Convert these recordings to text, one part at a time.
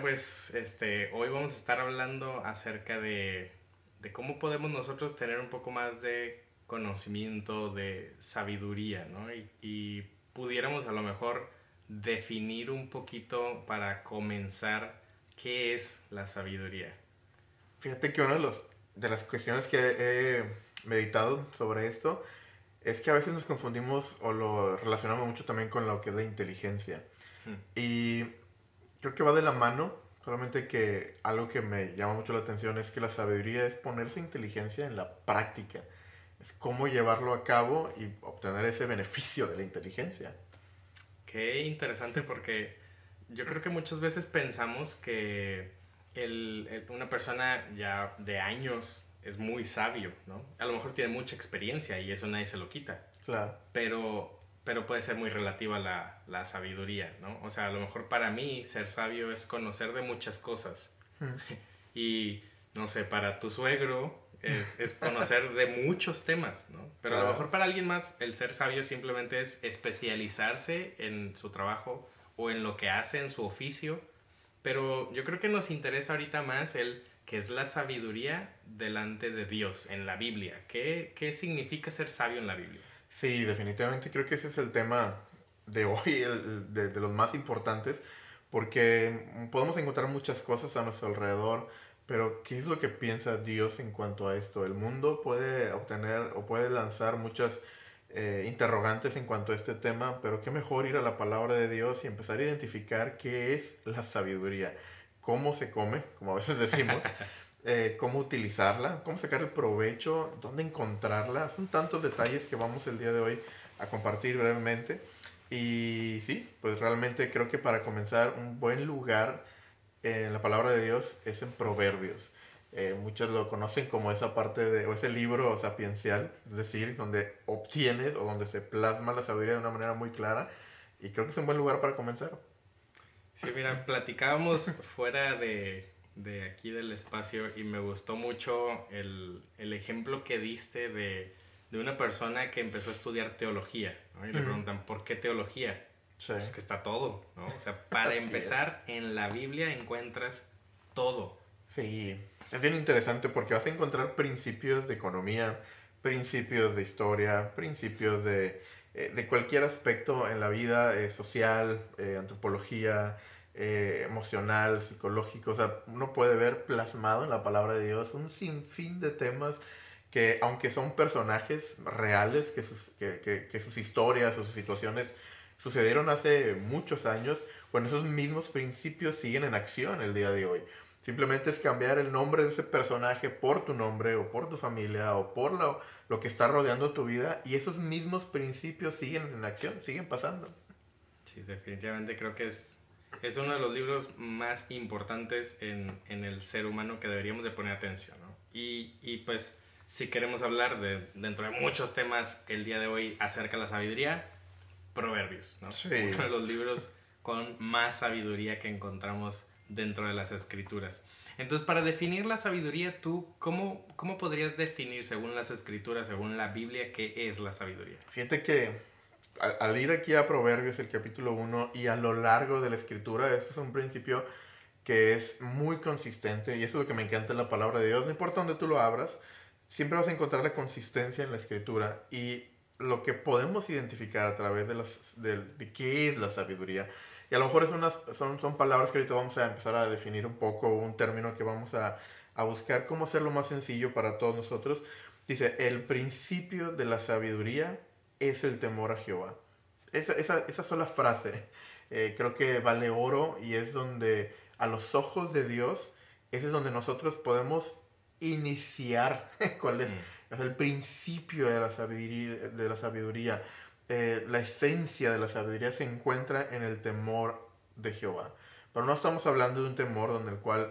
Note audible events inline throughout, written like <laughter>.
Bueno, pues este, hoy vamos a estar hablando acerca de, de cómo podemos nosotros tener un poco más de conocimiento, de sabiduría, ¿no? Y, y pudiéramos a lo mejor definir un poquito para comenzar qué es la sabiduría. Fíjate que una de, los, de las cuestiones que he meditado sobre esto es que a veces nos confundimos o lo relacionamos mucho también con lo que es la inteligencia. Hmm. Y creo que va de la mano, solamente que algo que me llama mucho la atención es que la sabiduría es ponerse inteligencia en la práctica. Es cómo llevarlo a cabo y obtener ese beneficio de la inteligencia. Qué interesante porque yo creo que muchas veces pensamos que el, una persona ya de años es muy sabio, ¿no? A lo mejor tiene mucha experiencia y eso nadie se lo quita. Claro. Pero, pero puede ser muy relativa la, la sabiduría, ¿no? O sea, a lo mejor para mí ser sabio es conocer de muchas cosas. Hmm. <laughs> y, no sé, para tu suegro es, es, conocer de muchos temas, ¿no? Pero a lo mejor para alguien más el ser sabio simplemente es especializarse en su trabajo o en lo que hace, en su oficio. Pero yo creo que nos interesa ahorita más el que es la sabiduría delante de Dios en la Biblia. ¿Qué, qué significa ser sabio en la Biblia? Sí, definitivamente creo que ese es el tema de hoy, <laughs> el, de, los más importantes, porque podemos encontrar muchas cosas a nuestro alrededor, pero ¿qué es lo que piensa Dios en cuanto a esto? El mundo puede obtener o puede lanzar muchas eh, interrogantes en cuanto a este tema, pero qué mejor ir a la palabra de Dios y empezar a identificar qué es la sabiduría cómo se come, como a veces decimos, <laughs> eh, cómo utilizarla, cómo sacar el provecho, dónde encontrarla. Son tantos detalles que vamos el día de hoy a compartir brevemente. Y sí, pues realmente creo que para comenzar un buen lugar en la palabra de Dios es en Proverbios. Eh, muchos lo conocen como esa parte de, o ese libro sapiencial, es decir, donde obtienes o donde se plasma la sabiduría de una manera muy clara. Y creo que es un buen lugar para comenzar. Sí, mira, platicábamos fuera de, de, aquí del espacio y me gustó mucho el, el ejemplo que diste de, de, una persona que empezó a estudiar teología. ¿no? Y le preguntan, ¿por qué teología? Sí. Pues que está todo, ¿no? O sea, para empezar, en la Biblia encuentras todo. Sí, es bien interesante porque vas a encontrar principios de economía, principios de historia, principios de eh, de cualquier aspecto en la vida eh, social, eh, antropología, emocional, psicológico. O sea, uno puede ver plasmado en la palabra de Dios un sinfín de temas que, aunque son personajes reales, que sus, que, que, sus historias o sus situaciones sucedieron hace muchos años, bueno, esos mismos principios siguen en acción el día de hoy. Simplemente es cambiar el nombre de ese personaje por tu nombre o por tu familia o por lo, lo que está rodeando tu vida y esos mismos principios siguen en acción, siguen pasando. Sí, definitivamente creo que es, es uno de los libros más importantes en, en el ser humano que deberíamos de poner atención. ¿no? Y, y, pues si queremos hablar de, dentro de muchos temas el día de hoy acerca de la sabiduría, Proverbios, ¿no? Sí. uno de los libros con más sabiduría que encontramos dentro de las escrituras. Entonces, para definir la sabiduría, tú, ¿cómo, cómo podrías definir, según las escrituras, según la Biblia, qué es la sabiduría? Fíjate que al, ir aquí a Proverbios, el capítulo 1, y a lo largo de la escritura, ese es un principio que es muy consistente, y eso es lo que me encanta en la palabra de Dios. No importa dónde tú lo abras, siempre vas a encontrar la consistencia en la escritura y lo que podemos identificar a través de, las, de, de qué es la sabiduría y a lo mejor es unas, son, son palabras que ahorita vamos a empezar a definir un poco, un término que vamos a, a buscar cómo hacerlo más sencillo para todos nosotros. Dice, el principio de la sabiduría es el temor a Jehová. Esa, esa, esa sola frase eh, creo que vale oro y es donde a los ojos de Dios, ese es donde nosotros podemos iniciar <laughs> cuál es, mm. es el principio de la sabiduría. De la sabiduría. Eh, la esencia de la sabiduría se encuentra en el temor de Jehová. Pero no estamos hablando de un temor donde el cual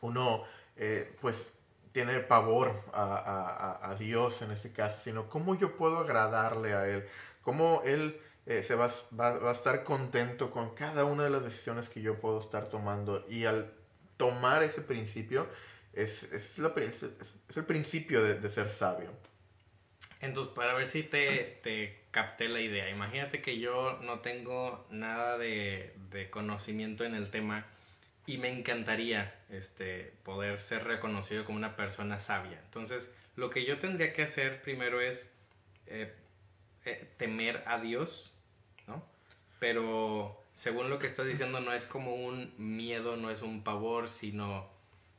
uno eh, pues tiene pavor a, Dios en este caso, sino cómo yo puedo agradarle a Él, cómo Él eh, se va, va, a estar contento con cada una de las decisiones que yo puedo estar tomando. Y al tomar ese principio, es, es, es el principio de, de, ser sabio. Entonces, para ver si te, te capté la idea. Imagínate que yo no tengo nada de, de conocimiento en el tema y me encantaría este, poder ser reconocido como una persona sabia. Entonces, lo que yo tendría que hacer primero es eh, eh, temer a Dios, ¿no? Pero según lo que estás diciendo, no es como un miedo, no es un pavor, sino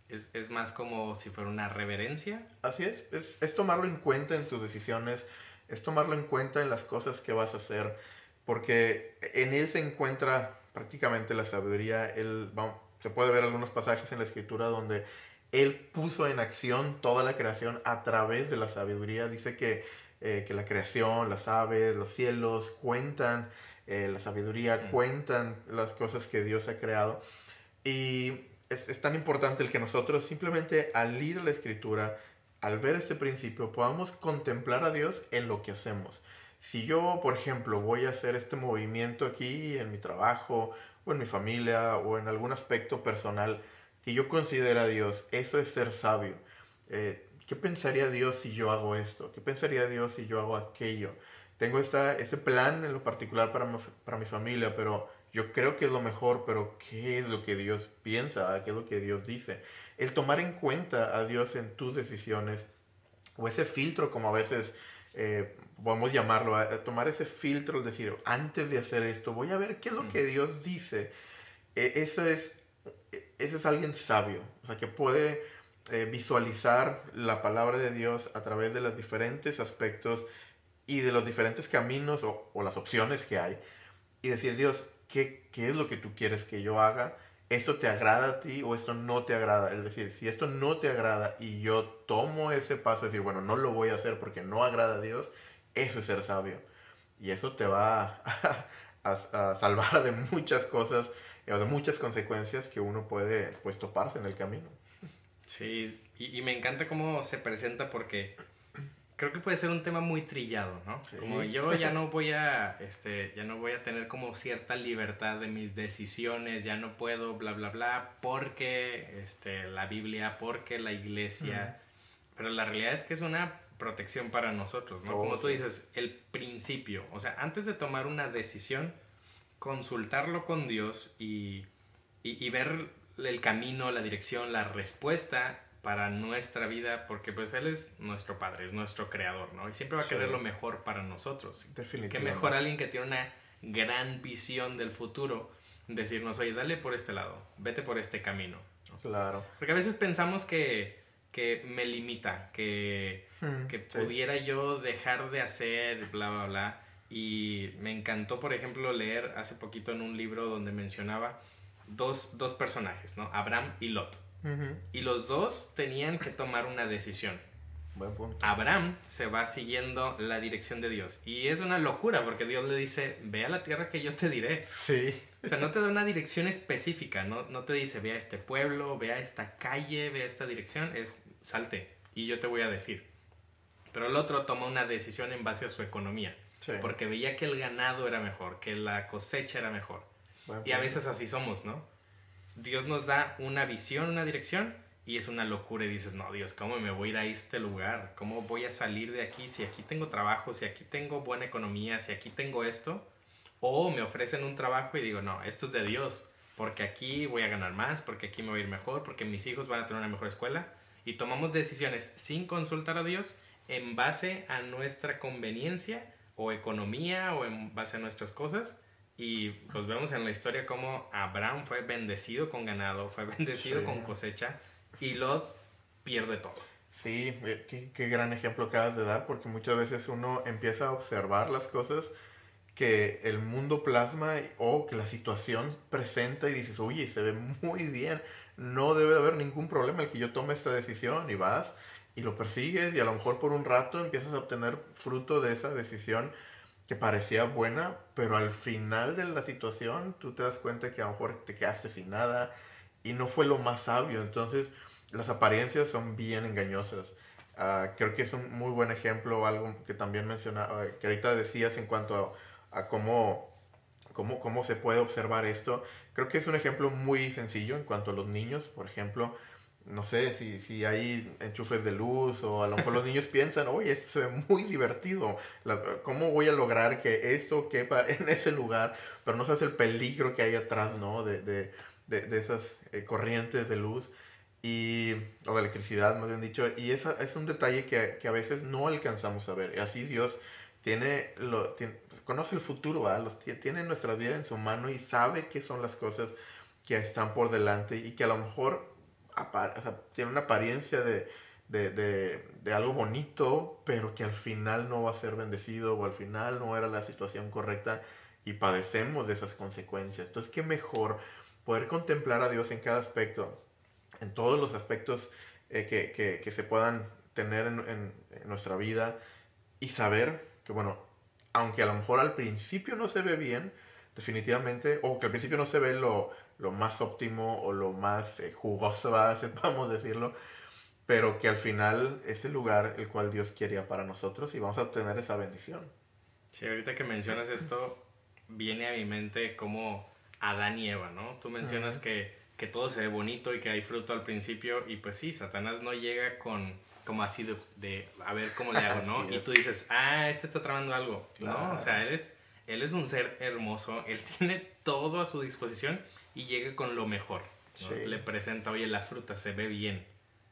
es, es más como si fuera una reverencia. Así es. es, es tomarlo en cuenta en tus decisiones, es tomarlo en cuenta en las cosas que vas a hacer, porque en él se encuentra prácticamente la sabiduría. Él, se puede ver algunos pasajes en la escritura donde él puso en acción toda la creación a través de la sabiduría. Dice que, eh, que la creación, las aves, los cielos cuentan eh, la sabiduría, cuentan las cosas que Dios ha creado. Y es, es, tan importante el que nosotros simplemente al ir a la escritura, al ver ese principio, podamos contemplar a Dios en lo que hacemos. Si yo, por ejemplo, voy a hacer este movimiento aquí en mi trabajo en mi familia o en algún aspecto personal que yo considero a Dios, eso es ser sabio. Eh, ¿Qué pensaría Dios si yo hago esto? ¿Qué pensaría Dios si yo hago aquello? Tengo esta, ese plan en lo particular para mi, para mi familia, pero yo creo que es lo mejor, pero ¿qué es lo que Dios piensa? ¿Qué es lo que Dios dice? El tomar en cuenta a Dios en tus decisiones o ese filtro como a veces eh, podemos llamarlo, a, tomar ese filtro, decir, antes de hacer esto, voy a ver qué es lo que Dios dice. E, eso, es, e, eso es alguien sabio, o sea, que puede eh, visualizar la palabra de Dios a través de los diferentes aspectos y de los diferentes caminos o, o las opciones que hay. Y decir, Dios, ¿qué, ¿qué es lo que tú quieres que yo haga? ¿Esto te agrada a ti o esto no te agrada? Es decir, si esto no te agrada y yo tomo ese paso, decir, bueno, no lo voy a hacer porque no agrada a Dios, eso es ser sabio. Y eso te va <laughs> a, salvar de muchas cosas o de muchas consecuencias que uno puede pues toparse en el camino. Sí, y, y me encanta cómo se presenta porque creo que puede ser un tema muy trillado, ¿no? Como yo ya no voy a, este, ya no voy a tener como cierta libertad de mis decisiones, ya no puedo, bla, bla, bla, porque, este, la Biblia, porque la iglesia, pero la realidad es que es una protección para nosotros, ¿no? Oh, como tú dices, el principio, o sea, antes de tomar una decisión, consultarlo con Dios y, y, y ver el camino, la dirección, la respuesta para nuestra vida, porque pues Él es nuestro Padre, es nuestro Creador, ¿no? Y siempre va a querer lo mejor para nosotros. Definitivamente. Que mejor alguien que tiene una gran visión del futuro, decirnos, oye, dale por este lado, vete por este camino. Claro. Porque a veces pensamos que, que me limita, que, hmm, que pudiera yo dejar de hacer, bla, bla, bla. Y me encantó, por ejemplo, leer hace poquito en un libro donde mencionaba dos, dos personajes, ¿no? Abraham y Lot. Y los dos tenían que tomar una decisión. Abraham se va siguiendo la dirección de Dios. Y es una locura porque Dios le dice, ve a la tierra que yo te diré. Sí. O sea, no te da una dirección específica, no, no te dice, ve a este pueblo, ve a esta calle, ve a esta dirección, es salte y yo te voy a decir. Pero el otro toma una decisión en base a su economía, porque veía que el ganado era mejor, que la cosecha era mejor. y a veces así somos, ¿no? Dios nos da una visión, una dirección, y es una locura y dices, no, Dios, ¿cómo me voy a ir a este lugar? ¿Cómo voy a salir de aquí si aquí tengo trabajo, si aquí tengo buena economía, si aquí tengo esto? O me ofrecen un trabajo y digo, no, esto es de Dios, porque aquí voy a ganar más, porque aquí me voy a ir mejor, porque mis hijos van a tener una mejor escuela. Y tomamos decisiones sin consultar a Dios en base a nuestra conveniencia o economía o en base a nuestras cosas y pues vemos en la historia cómo Abraham fue bendecido con ganado, fue <laughs> bendecido con cosecha y Lot pierde todo. Sí, eh, qué, qué, gran ejemplo acabas de dar, porque muchas veces uno empieza a observar las cosas que el mundo plasma o que la situación presenta y dices, oye, se ve muy bien, no debe de haber ningún problema el que yo tome esta decisión y vas y lo persigues y a lo mejor por un rato empiezas a obtener fruto de esa decisión que parecía buena, pero al final de la situación tú te das cuenta que a lo mejor te quedaste sin nada y no fue lo más sabio. Entonces, las apariencias son bien engañosas. Uh, creo que es un muy buen ejemplo, algo que también mencionaba, que ahorita decías en cuanto a, a cómo, cómo, cómo se puede observar esto. Creo que es un ejemplo muy sencillo en cuanto a los niños, por ejemplo no sé, si, si hay enchufes de luz o a lo mejor los niños <laughs> piensan, oye, esto se ve muy divertido, ¿cómo voy a lograr que esto quepa <laughs> en ese lugar? Pero no sabes el peligro que hay atrás, ¿no? De, de, de, de esas eh, corrientes de luz y, o de electricidad, más bien dicho, y esa es un detalle que, que, a veces no alcanzamos a ver. Así Dios tiene, lo, conoce el futuro, Los, tiene nuestra vida en su mano y sabe qué son las cosas que están por delante y que a lo mejor tiene una apariencia de, de, algo bonito, pero que al final no va a ser bendecido o al final no era la situación correcta y padecemos de esas consecuencias. Entonces, qué mejor poder contemplar a Dios en cada aspecto en todos los aspectos eh, que, que, se puedan tener en, en, nuestra vida y saber que, bueno, aunque a lo mejor al principio no se ve bien, definitivamente, o que al principio no se ve lo, lo más óptimo o lo más eh, jugoso, vamos <laughs> a decirlo, pero que al final es el lugar el cual Dios quería para nosotros y vamos a obtener esa bendición. Sí, ahorita que mencionas esto, viene a mi mente como Adán y Eva, ¿no? Tú mencionas que que todo se ve bonito y que hay fruto al principio y pues sí, Satanás no llega con como así de, a ver cómo le <laughs> hago, ¿no? y tú dices, ah, este está tramando algo, ¿no? O sea, él es, él es un ser hermoso, él <laughs> tiene todo a su disposición y llega con lo mejor. Le presenta, oye, la fruta se ve bien,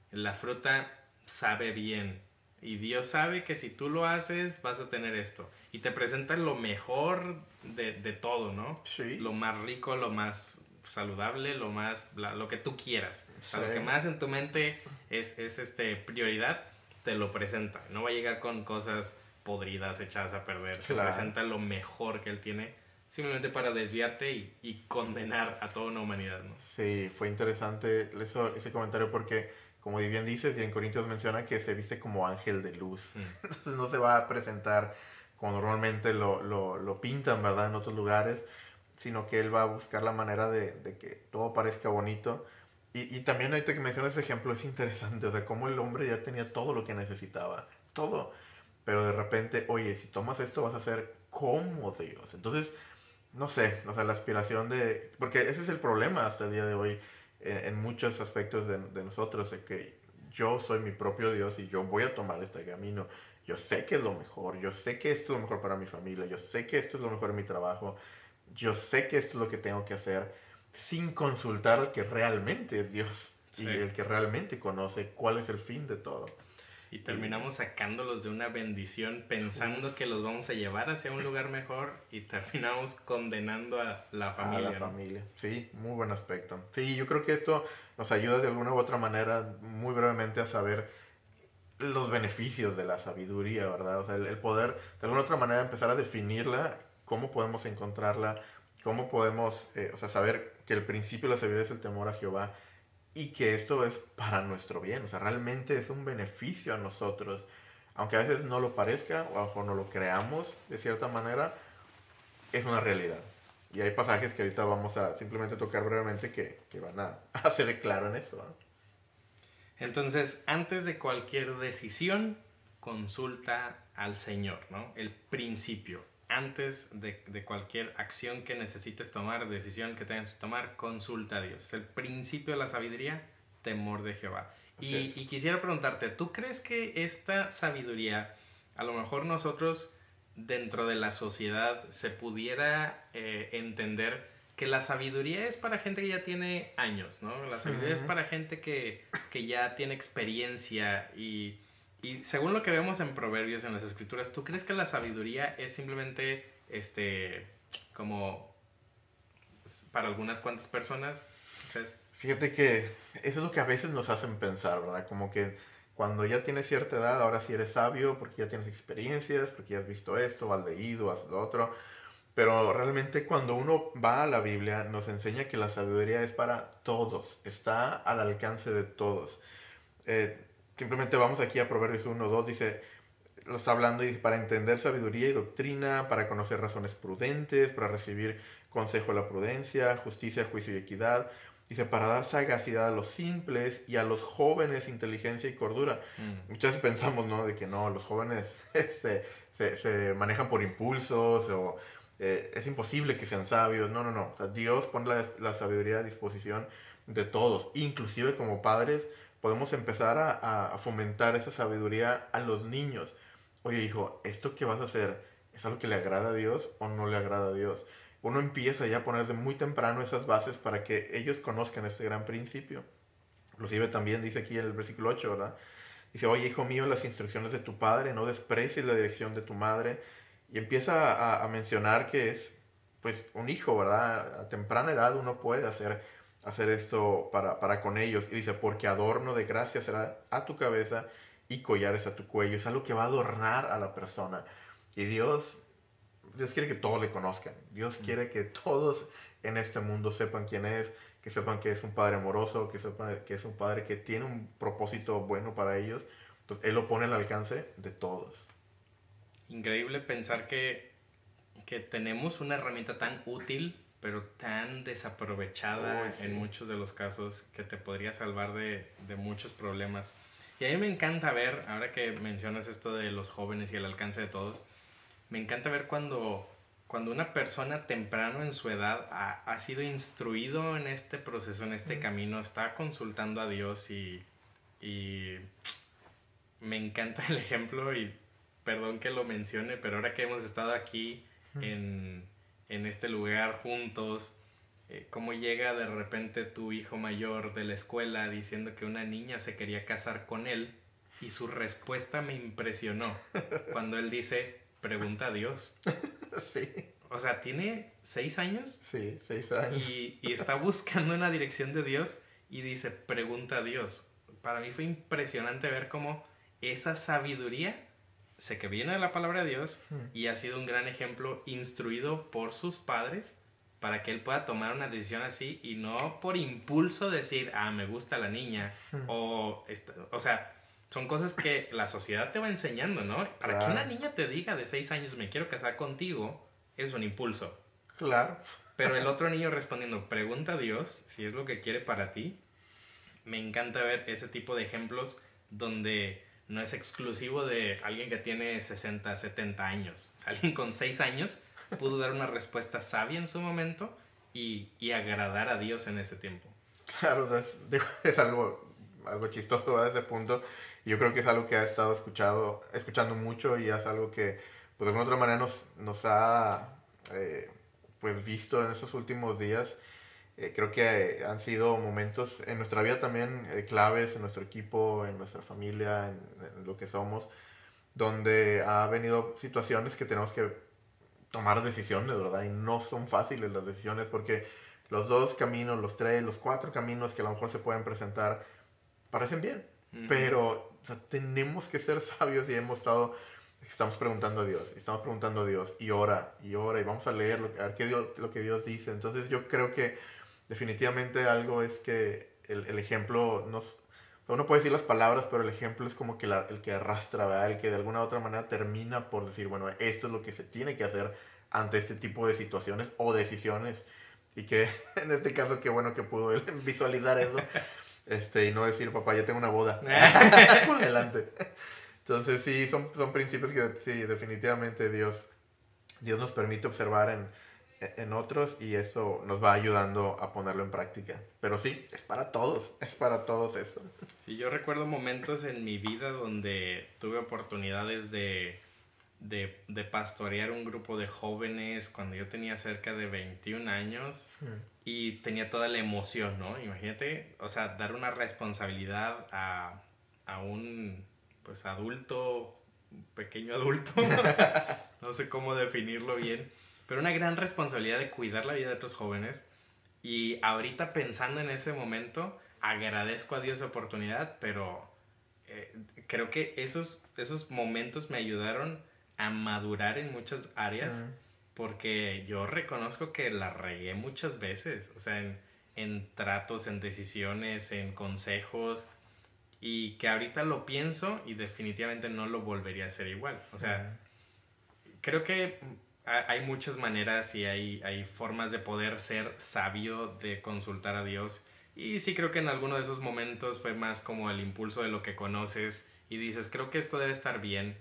la fruta sabe bien y Dios sabe que si tú lo haces vas a tener esto y te presenta lo mejor de, de todo, ¿no? Sí. Lo más rico, lo más saludable, lo más, lo que tú quieras. lo que más en tu mente es, es este, prioridad, te lo presenta. No va a llegar con cosas podridas, echadas a perder. Te presenta lo mejor que él tiene, simplemente para desviarte y, y, condenar a toda una humanidad. ¿no? Sí, fue interesante eso, ese comentario porque, como bien dices, y en Corintios menciona que se viste como ángel de luz. Mm. <laughs> Entonces no se va a presentar como normalmente lo, lo, lo pintan, ¿verdad? En otros lugares sino que él va a buscar la manera de, de que todo parezca bonito. Y, y, también ahorita que mencionas ese ejemplo es interesante, o sea, cómo el hombre ya tenía todo lo que necesitaba, todo. Pero de repente, oye, si tomas esto vas a ser como Dios. Entonces, no sé, o sea, la aspiración de... Porque ese es el problema hasta el día de hoy en, en muchos aspectos de, de nosotros, de que yo soy mi propio Dios y yo voy a tomar este camino. Yo sé que es lo mejor, yo sé que esto es lo mejor para mi familia, yo sé que esto es lo mejor en mi trabajo, yo sé que esto es lo que tengo que hacer sin consultar al que realmente es Dios y el que realmente conoce cuál es el fin de todo. Y terminamos sacándolos de una bendición pensando que los vamos a llevar hacia un lugar mejor y terminamos condenando a la familia. A la familia, sí, muy buen aspecto. Sí, yo creo que esto nos ayuda de alguna u otra manera muy brevemente a saber los beneficios de la sabiduría, ¿verdad? O sea, el, poder de alguna u otra manera empezar a definirla cómo podemos encontrarla, cómo podemos eh, o sea, saber que el principio de la sabiduría es el temor a Jehová y que esto es para nuestro bien, o sea, realmente es un beneficio a nosotros, aunque a veces no lo parezca o no lo creamos de cierta manera, es una realidad. Y hay pasajes que ahorita vamos a simplemente tocar brevemente que, que van a <laughs> hacer claro en eso. Entonces, antes de cualquier decisión, consulta al Señor, ¿no? El principio antes de, de, cualquier acción que necesites tomar, decisión que tengas que tomar, consulta a Dios. El principio de la sabiduría, temor de Jehová. Y, y, quisiera preguntarte, ¿tú crees que esta sabiduría, a lo mejor nosotros dentro de la sociedad se pudiera eh, entender que la sabiduría es para gente que ya tiene años, ¿no? La sabiduría es para gente que, que ya tiene experiencia y y según lo que vemos en Proverbios, en las Escrituras, ¿tú crees que la sabiduría es simplemente, este, como para algunas cuantas personas? Fíjate que eso es lo que a veces nos hacen pensar, ¿verdad? Como que cuando ya tienes cierta edad, ahora sí eres sabio porque ya tienes experiencias, porque ya has visto esto, has leído, has lo otro. Pero realmente cuando uno va a la Biblia nos enseña que la sabiduría es para todos, está al alcance de todos. Eh, Simplemente vamos aquí a Proverbios 1, 2, dice, lo está hablando y para entender sabiduría y doctrina, para conocer razones prudentes, para recibir consejo de la prudencia, justicia, juicio y equidad. Dice, para dar sagacidad a los simples y a los jóvenes inteligencia y cordura. Mm. Muchas veces pensamos, ¿no? De que no, los jóvenes <laughs> este, se, se manejan por impulsos o eh, es imposible que sean sabios. No, no, no. O sea, Dios pone la, la sabiduría a disposición de todos, inclusive como padres podemos empezar a, fomentar esa sabiduría a los niños. Oye, hijo, ¿esto que vas a hacer es algo que le agrada a Dios o no le agrada a Dios? uno empieza ya a poner desde muy temprano esas bases para que ellos conozcan este gran principio. Inclusive también dice aquí en el versículo 8, ¿verdad? Dice, oye, hijo mío, las instrucciones de tu padre, no desprecies la dirección de tu madre. Y empieza a, a mencionar que es, pues, un hijo, ¿verdad? A temprana edad uno puede hacer, hacer esto para, para con ellos. Y dice, porque adorno de gracia será a tu cabeza y collares a tu cuello. Es algo que va a adornar a la persona. Y Dios, Dios quiere que todos le conozcan. Dios quiere que todos en este mundo sepan quién es, que sepan que es un padre amoroso, que sepan que es un padre que tiene un propósito bueno para ellos. Entonces, Él lo pone al alcance de todos. Increíble pensar que, que tenemos una herramienta tan útil, pero tan desaprovechada Uy, sí. en muchos de los casos que te podría salvar de, de muchos problemas. Y a mí me encanta ver, ahora que mencionas esto de los jóvenes y el alcance de todos, me encanta ver cuando, cuando una persona temprano en su edad ha, ha sido instruido en este proceso, en este camino, está consultando a Dios y, y me encanta el ejemplo y perdón que lo mencione, pero ahora que hemos estado aquí en, en este lugar juntos, eh, cómo llega de repente tu hijo mayor de la escuela diciendo que una niña se quería casar con él y su respuesta me impresionó <laughs> cuando él dice, pregunta a Dios. Sí, O sea, tiene seis años sí, seis años. y, y está <laughs> buscando una dirección de Dios y dice, pregunta a Dios. Para mí fue impresionante ver cómo esa sabiduría sé que viene de la palabra de Dios y ha sido un gran ejemplo instruido por sus padres para que él pueda tomar una decisión así y no por impulso decir, ah, me gusta la niña o, esta- o sea, son cosas que la sociedad te va enseñando, ¿no? Para que una niña te diga de seis años, me quiero casar contigo, es un impulso. Claro. Pero el <laughs> otro niño respondiendo, pregunta a Dios si es lo que quiere para ti. Me encanta ver ese tipo de ejemplos donde no es exclusivo de alguien que tiene 60, 70 años. O sea, alguien con 6 años pudo dar una respuesta sabia en su momento y, y agradar a Dios en ese tiempo. Claro, o sea, es, <laughs> digo, es algo, algo chistoso ¿verdad? ese punto. Yo creo que es algo que ha estado escuchado, escuchando mucho y es algo que, pues de alguna otra manera nos, nos ha eh, pues visto en estos últimos días. Eh, creo que eh, han sido momentos en nuestra vida también eh, claves, en nuestro equipo, en nuestra familia, en, en lo que somos, donde ha venido situaciones que tenemos que tomar decisiones, ¿verdad? Y no son fáciles las decisiones porque los dos caminos, los tres, los cuatro caminos que a lo mejor se pueden presentar parecen bien, pero o sea, tenemos que ser <laughs> sabios y hemos estado, estamos preguntando a Dios, estamos preguntando a Dios y ora, y ora, y vamos a leer lo, a ver qué Dios, lo que Dios dice. Entonces yo creo que definitivamente algo es que el, el ejemplo nos... Uno puede decir las palabras, pero el ejemplo es como que la- el que arrastra, ¿verdad? El que de alguna u otra manera termina por decir, bueno, esto es lo que se tiene que hacer ante este tipo de situaciones o decisiones. Y que <laughs> en este caso, qué bueno que pudo él <laughs> visualizar eso. <laughs> Este, y no decir, papá, ya tengo una boda. por delante. Entonces, sí, son, son principios que sí, definitivamente Dios, Dios nos permite observar en, en otros y eso nos va ayudando a ponerlo en práctica. Pero sí, es para todos, <laughs> es para todos esto. Y yo recuerdo momentos en mi vida donde tuve oportunidades de, de, de pastorear un grupo de jóvenes cuando yo tenía cerca de 21 años y tenía toda la emoción, ¿no? Imagínate, o sea, dar una responsabilidad a, a un pues adulto, pequeño adulto, <laughs> no sé cómo definirlo bien, pero una gran responsabilidad de cuidar la vida de otros jóvenes. Y ahorita pensando en ese momento, agradezco a Dios la oportunidad, pero eh, creo que esos, esos momentos me ayudaron a madurar en muchas áreas porque yo reconozco que la regué muchas veces, o sea, en, en tratos, en decisiones, en consejos, y que ahorita lo pienso y definitivamente no lo volvería a hacer igual. O sea, creo que hay muchas maneras y hay, hay formas de poder ser sabio, de consultar a Dios. Y sí creo que en alguno de esos momentos fue más como el impulso de lo que conoces y dices, creo que esto debe estar bien,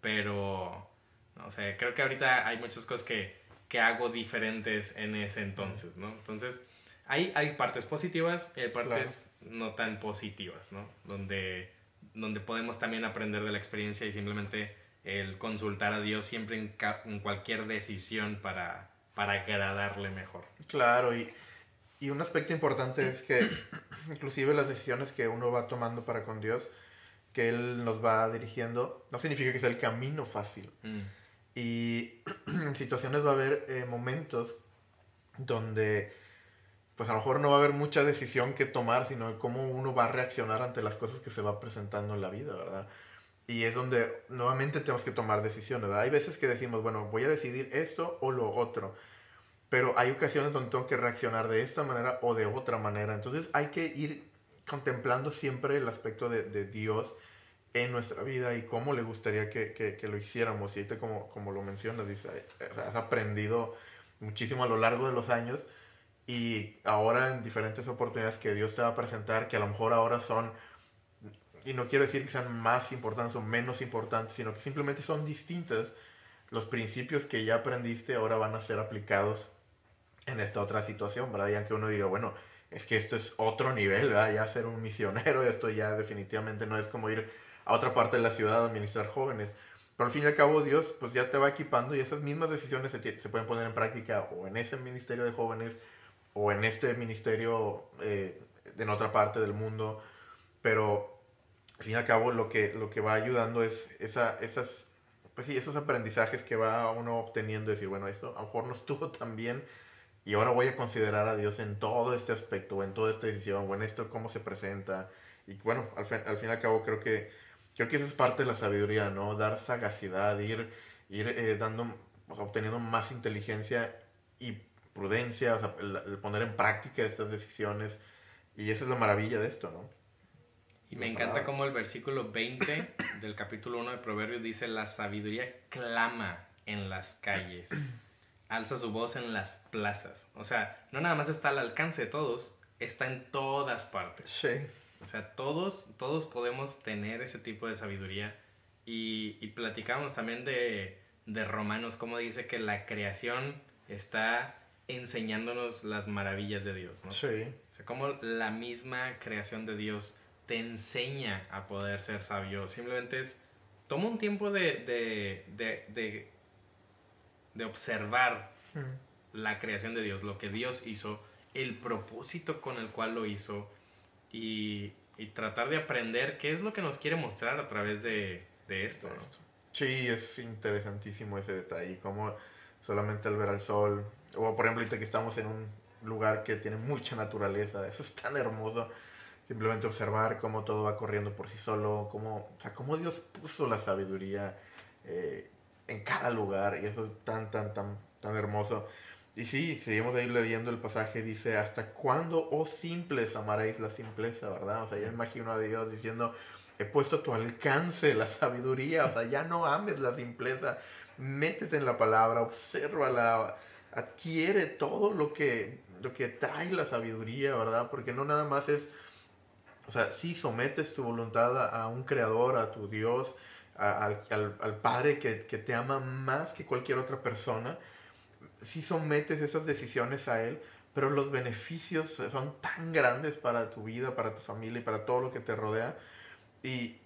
pero no sé, creo que ahorita hay muchas cosas que, que hago diferentes en ese entonces, ¿no? Entonces, hay, hay partes positivas y hay partes no tan positivas, ¿no? Donde, donde podemos también aprender de la experiencia y simplemente el consultar a Dios siempre en, cualquier decisión para, para agradarle mejor. Claro, y, y un aspecto importante es que <clears throat> inclusive las decisiones que uno va tomando para con Dios, que Él nos va dirigiendo, no significa que sea el camino fácil. Mm. Y <clears throat> en situaciones va a haber eh, momentos donde pues a lo mejor no va a haber mucha decisión que tomar, sino cómo uno va a reaccionar ante las cosas que se va presentando en la vida, ¿verdad? Y es donde nuevamente tenemos que tomar decisiones. Hay veces que decimos, bueno, voy a decidir esto o lo otro, pero hay ocasiones donde tengo que reaccionar de esta manera o de otra manera. Entonces hay que ir contemplando siempre el aspecto de, Dios en nuestra vida y cómo le gustaría que, que, que lo hiciéramos. Y ahorita, como, como lo mencionas, dice, has aprendido muchísimo a lo largo de los años y ahora en diferentes oportunidades que Dios te va a presentar, que a lo mejor ahora son, y no quiero decir que sean más importantes o menos importantes, sino que simplemente son distintas, los principios que ya aprendiste ahora van a ser aplicados en esta otra situación, ¿verdad? Y aunque uno diga, bueno, es que esto es otro nivel, ¿verdad? Ya ser un misionero, <laughs> esto ya definitivamente no es como ir a otra parte de la ciudad a administrar jóvenes. Pero al fin y al cabo Dios pues ya te va equipando y esas mismas decisiones se, se pueden poner en práctica o en ese ministerio de jóvenes o en este ministerio eh, en otra parte del mundo, pero al fin y al cabo lo que, lo que va ayudando es esa, esas, pues sí, esos aprendizajes que va uno obteniendo, decir, bueno, esto a lo mejor no estuvo <laughs> tan bien y ahora voy a considerar a Dios en todo este aspecto, o en toda esta decisión, o en esto cómo se presenta. Y bueno, al fin, al fin y al cabo creo que, creo que esa es parte de la sabiduría, ¿no? Dar sagacidad, ir, ir eh, dando, obteniendo más inteligencia y prudencia, o sea, el, poner en práctica estas decisiones. Y esa es la maravilla de esto, ¿no? Y me encanta como el versículo 20 <coughs> del capítulo 1 de Proverbios dice, la sabiduría clama en las calles, <clears throat> alza su voz en las plazas. O sea, no nada más está al alcance de todos, está en todas partes. Sí. O sea, todos, todos podemos tener ese tipo de sabiduría. Y, y platicamos también de, de Romanos, como dice que la creación está enseñándonos las maravillas de Dios, ¿no? Sí. O sea, como la misma creación de Dios te enseña a poder ser sabio. Simplemente es, toma un tiempo de, de, de, de, de observar Hmm. la creación de Dios, lo que Dios hizo, el propósito con el cual lo hizo y, y tratar de aprender qué es lo que nos quiere mostrar a través de, de esto, ¿no? Sí, es interesantísimo ese detalle, como solamente al ver al sol, o por ejemplo, ahorita que estamos en un lugar que tiene mucha naturaleza, eso es tan hermoso. Simplemente observar cómo todo va corriendo por sí solo, cómo, o sea, cómo Dios puso la sabiduría eh, en cada lugar, y eso es tan, tan, tan, tan hermoso. Y sí, seguimos ahí leyendo el pasaje, dice, ¿hasta cuándo, oh simples, amaréis la simpleza, verdad? O sea, yo imagino a Dios diciendo, he puesto a tu alcance la sabiduría, o sea, ya no ames la simpleza, métete en la palabra, obsérvala, adquiere todo lo que, lo que trae la sabiduría, ¿verdad? Porque no nada más es, o sea, si sometes tu voluntad a, un creador, a tu Dios, al, al, al, Padre que, que, te ama más que cualquier otra persona, si sometes esas decisiones a Él, pero los beneficios son tan grandes para tu vida, para tu familia y para todo lo que te rodea. Y,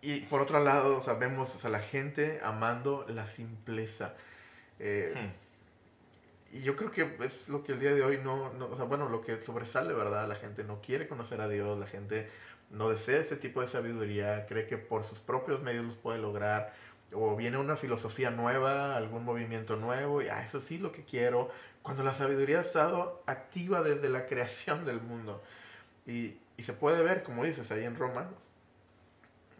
y por otro lado, o sea, vemos o sea, la gente amando la simpleza. Eh, hmm y yo creo que es lo que el día de hoy no, no, o sea, bueno, lo que sobresale, ¿verdad? La gente no quiere conocer a Dios, la gente no desea ese tipo de sabiduría, cree que por sus propios medios los puede lograr, o viene una filosofía nueva, algún movimiento nuevo, y ah, eso sí lo que quiero, cuando la sabiduría ha estado activa desde la creación del mundo. Y, y se puede ver, como dices, ahí en Romanos.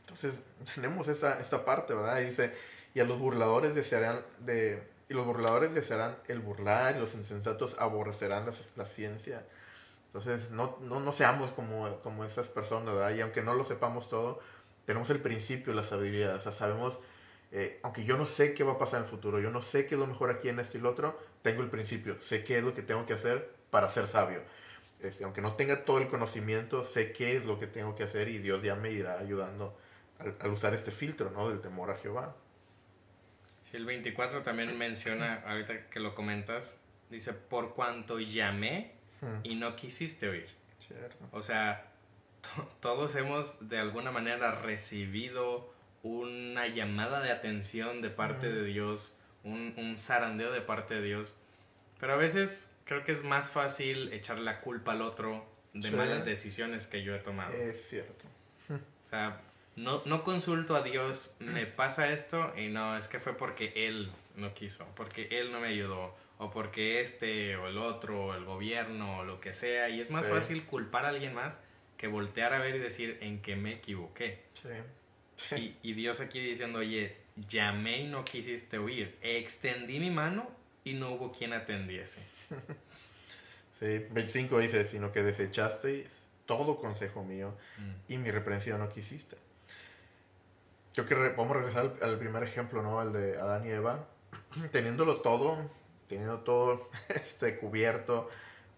Entonces, <laughs> tenemos esa, esa parte, ¿verdad? Y dice, y a los burladores desearán de y los burladores desearán el burlar, y los insensatos aborrecerán la, la ciencia. Entonces, no, no, no seamos como, como esas personas, ¿verdad? Y aunque no lo sepamos todo, tenemos el principio, la sabiduría. O sea, sabemos, eh, aunque yo no sé qué va a pasar en el futuro, yo no sé qué es lo mejor aquí en esto y lo otro, tengo el principio. Sé qué es lo que tengo que hacer para ser sabio. Este, aunque no tenga todo el conocimiento, sé qué es lo que tengo que hacer y Dios ya me irá ayudando al, al usar este filtro, ¿no? Del temor a Jehová. Sí, el 24 también menciona, ahorita que lo comentas, dice, por cuanto llamé y no quisiste oír. Cierto. O sea, todos hemos de alguna manera recibido una llamada de atención de parte de Dios, un, un, zarandeo de parte de Dios, Pero a veces creo que es más fácil echar la culpa al otro de malas decisiones que yo he tomado. Es cierto. O sea, no, no consulto a Dios, me pasa esto y no, es que fue porque Él no quiso, porque Él no me ayudó, o porque este o el otro, o el gobierno, o lo que sea, y es más fácil culpar a alguien más que voltear a ver y decir en que me equivoqué. Sí. Y, y Dios aquí diciendo, oye, llamé y no quisiste oír, extendí mi mano y no hubo quien atendiese. <laughs> Sí, 25 dice, sino que desechaste todo consejo mío mm. y mi reprensión no quisiste. Yo que vamos a regresar al, primer ejemplo, ¿no? El de Adán y Eva. <clears throat> Teniéndolo todo, teniendo todo <laughs> este cubierto,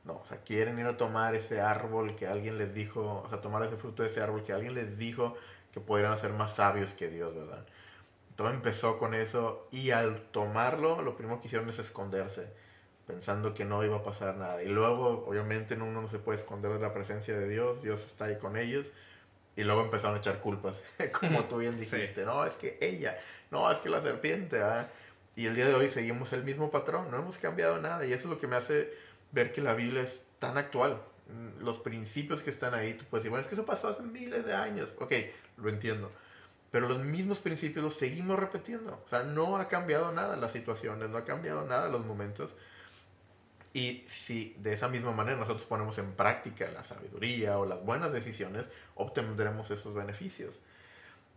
no, o sea, quieren ir a tomar ese árbol que alguien les dijo, o sea, tomar ese fruto de ese árbol que alguien les dijo que podrían ser más sabios que Dios, ¿verdad? Todo empezó con eso y al tomarlo, lo primero que hicieron es esconderse, pensando que no iba a pasar nada. Y luego, obviamente, uno no se puede esconder de la presencia de Dios, Dios está ahí con ellos. Y luego empezaron a echar culpas, <laughs> como tú bien dijiste, no, es que ella, no, es que la serpiente, ¿ah? Y el día de hoy seguimos el mismo patrón, no hemos cambiado nada. Y eso es lo que me hace ver que la Biblia es tan actual. Mm, los principios que están ahí, tú puedes decir, bueno, es que eso pasó hace miles de años. Ok, lo entiendo. Pero los mismos principios los seguimos repitiendo. O sea, no ha cambiado nada las situaciones, no ha cambiado nada los momentos. Y si de esa misma manera nosotros ponemos en práctica la sabiduría o las buenas decisiones, obtendremos esos beneficios.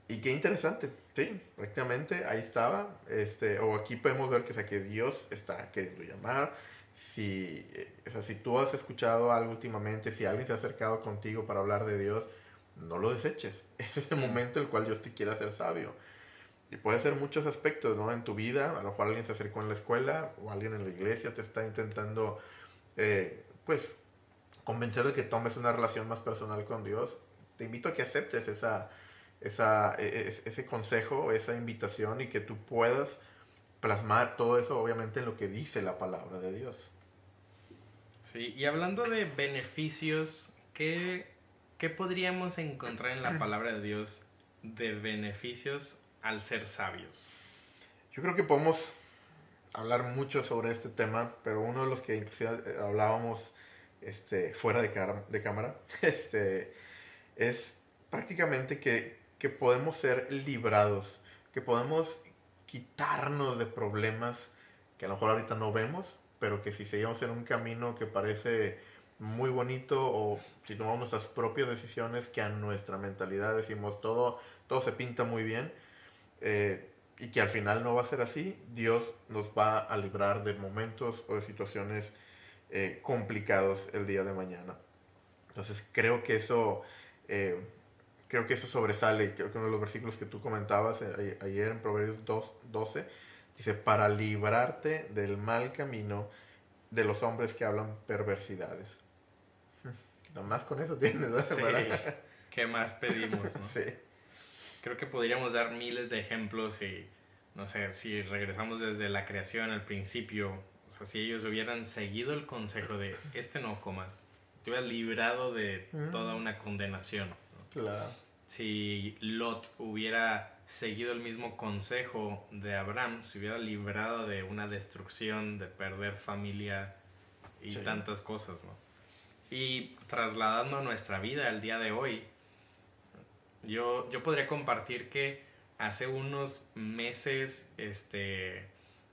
Y qué interesante, sí, prácticamente ahí estaba, este, o aquí podemos ver que, o sea, que Dios está queriendo llamar, si, eh, o sea, si tú has escuchado algo últimamente, si alguien se ha acercado contigo para hablar de Dios, no lo deseches, <laughs> ese es el momento en el cual Dios te quiere hacer sabio. Y puede ser muchos aspectos, ¿no? En tu vida, a lo mejor alguien se acercó en la escuela o alguien en la iglesia te está intentando, eh, pues, convencer de que tomes una relación más personal con Dios. Te invito a que aceptes esa, esa, e, e, ese consejo, esa invitación y que tú puedas plasmar todo eso obviamente en lo que dice la palabra de Dios. Sí, y hablando de beneficios, ¿qué, qué podríamos encontrar en la palabra de Dios de beneficios al ser sabios? Yo creo que podemos hablar mucho sobre este tema, pero uno de los que inclusive eh, hablábamos este, fuera de, cámara <laughs> este, es prácticamente que que podemos ser librados, que podemos quitarnos de problemas que a lo mejor ahorita no vemos, pero que si seguimos en un camino que parece muy bonito o si tomamos nuestras propias decisiones que a nuestra mentalidad decimos todo, todo se pinta muy bien eh, y que al final no va a ser así, Dios nos va a librar de momentos o de situaciones eh, complicados el día de mañana. Entonces creo que eso eh, creo que eso sobresale, creo que uno de los versículos que tú comentabas eh, ayer en Proverbios 2, 12, dice, para librarte del mal camino de los hombres que hablan perversidades. <laughs> Nada más con eso tienes, ¿no? Sí. <laughs> ¿Qué más pedimos? <laughs> Sí. Creo que podríamos dar miles de ejemplos y, no sé, si regresamos desde la creación al principio, o sea, si ellos hubieran seguido el consejo de, este no comas, te hubieras librado de toda una condenación. Claro si Lot hubiera seguido el mismo consejo de Abraham, se hubiera librado de una destrucción, de perder familia y tantas cosas, ¿no? Y trasladando nuestra vida al día de hoy, yo, yo podría compartir que hace unos meses, este,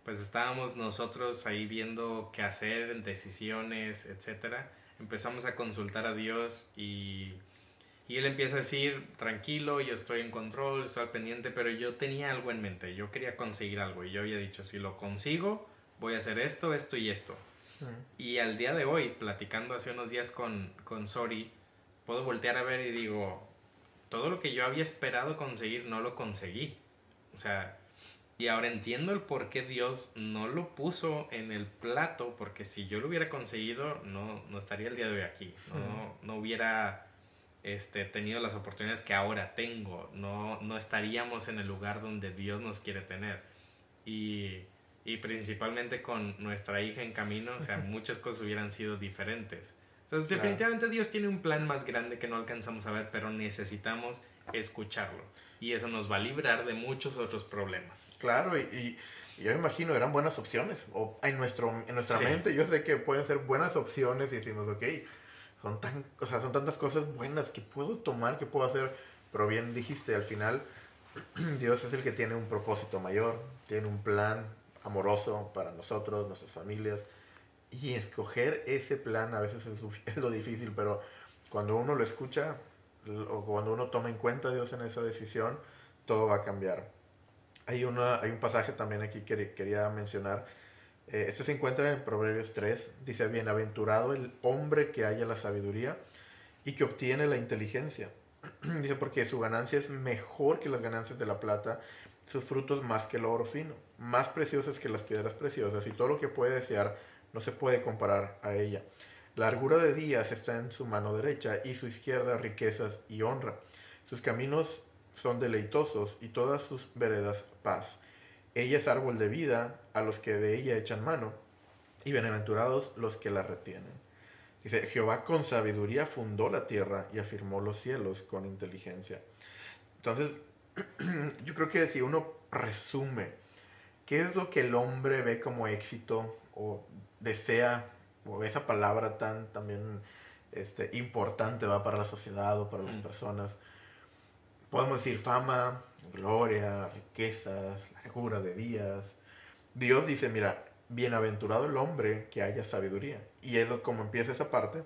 pues estábamos nosotros ahí viendo qué hacer, decisiones, etcétera. Empezamos a consultar a Dios y y él empieza a decir, tranquilo, yo estoy en control, estoy al pendiente, pero yo tenía algo en mente, yo quería conseguir algo y yo había dicho, si lo consigo, voy a hacer esto, esto y esto. Y al día de hoy, platicando hace unos días con, con Sori, puedo voltear a ver y digo, todo lo que yo había esperado conseguir no lo conseguí. O sea, y ahora entiendo el por qué Dios no lo puso en el plato, porque si yo lo hubiera conseguido, no, no estaría el día de hoy aquí, no, no hubiera este, tenido las oportunidades que ahora tengo, no, no estaríamos en el lugar donde Dios nos quiere tener. Y, y principalmente con nuestra hija en camino, o sea, <laughs> muchas cosas hubieran sido diferentes. Entonces, definitivamente Dios tiene un plan más grande que no alcanzamos a ver, pero necesitamos escucharlo. Y eso nos va a librar de muchos otros problemas. Claro, y, Y yo me imagino, eran buenas opciones. O en, nuestro, en nuestra mente yo sé que pueden ser buenas opciones y decimos, ok, son, tan, o sea, son tantas cosas buenas que puedo tomar, que puedo hacer. Pero bien dijiste, al final <clears throat> Dios es el que tiene un propósito mayor, tiene un plan amoroso para nosotros, nuestras familias. Y escoger ese plan a veces <laughs> es lo difícil, pero cuando uno lo escucha o cuando uno toma en cuenta a Dios en esa decisión, todo va a cambiar. Hay, una, hay un pasaje también aquí que quería mencionar. Eh, este se encuentra en Proverbios 3. Dice, bienaventurado el hombre que haya la sabiduría y que obtiene la inteligencia. <clears throat> Dice, porque su ganancia es mejor que las ganancias de la plata, sus frutos más que el oro fino, más preciosas que las piedras preciosas, y todo lo que puede desear no se puede comparar a ella. La largura de días está en su mano derecha y su izquierda riquezas y honra. Sus caminos son deleitosos y todas sus veredas paz. Ella es árbol de vida a los que de ella echan mano y bienaventurados los que la retienen. Dice, Jehová con sabiduría fundó la tierra y afirmó los cielos con inteligencia. Entonces, <clears throat> yo creo que si uno resume, ¿qué es lo que el hombre ve como éxito o desea o esa palabra tan también este, importante va para la sociedad o para las personas. Podemos decir fama, gloria, riquezas, largura de días. Dios dice, mira, bienaventurado el hombre que haya sabiduría. Y eso como empieza esa parte.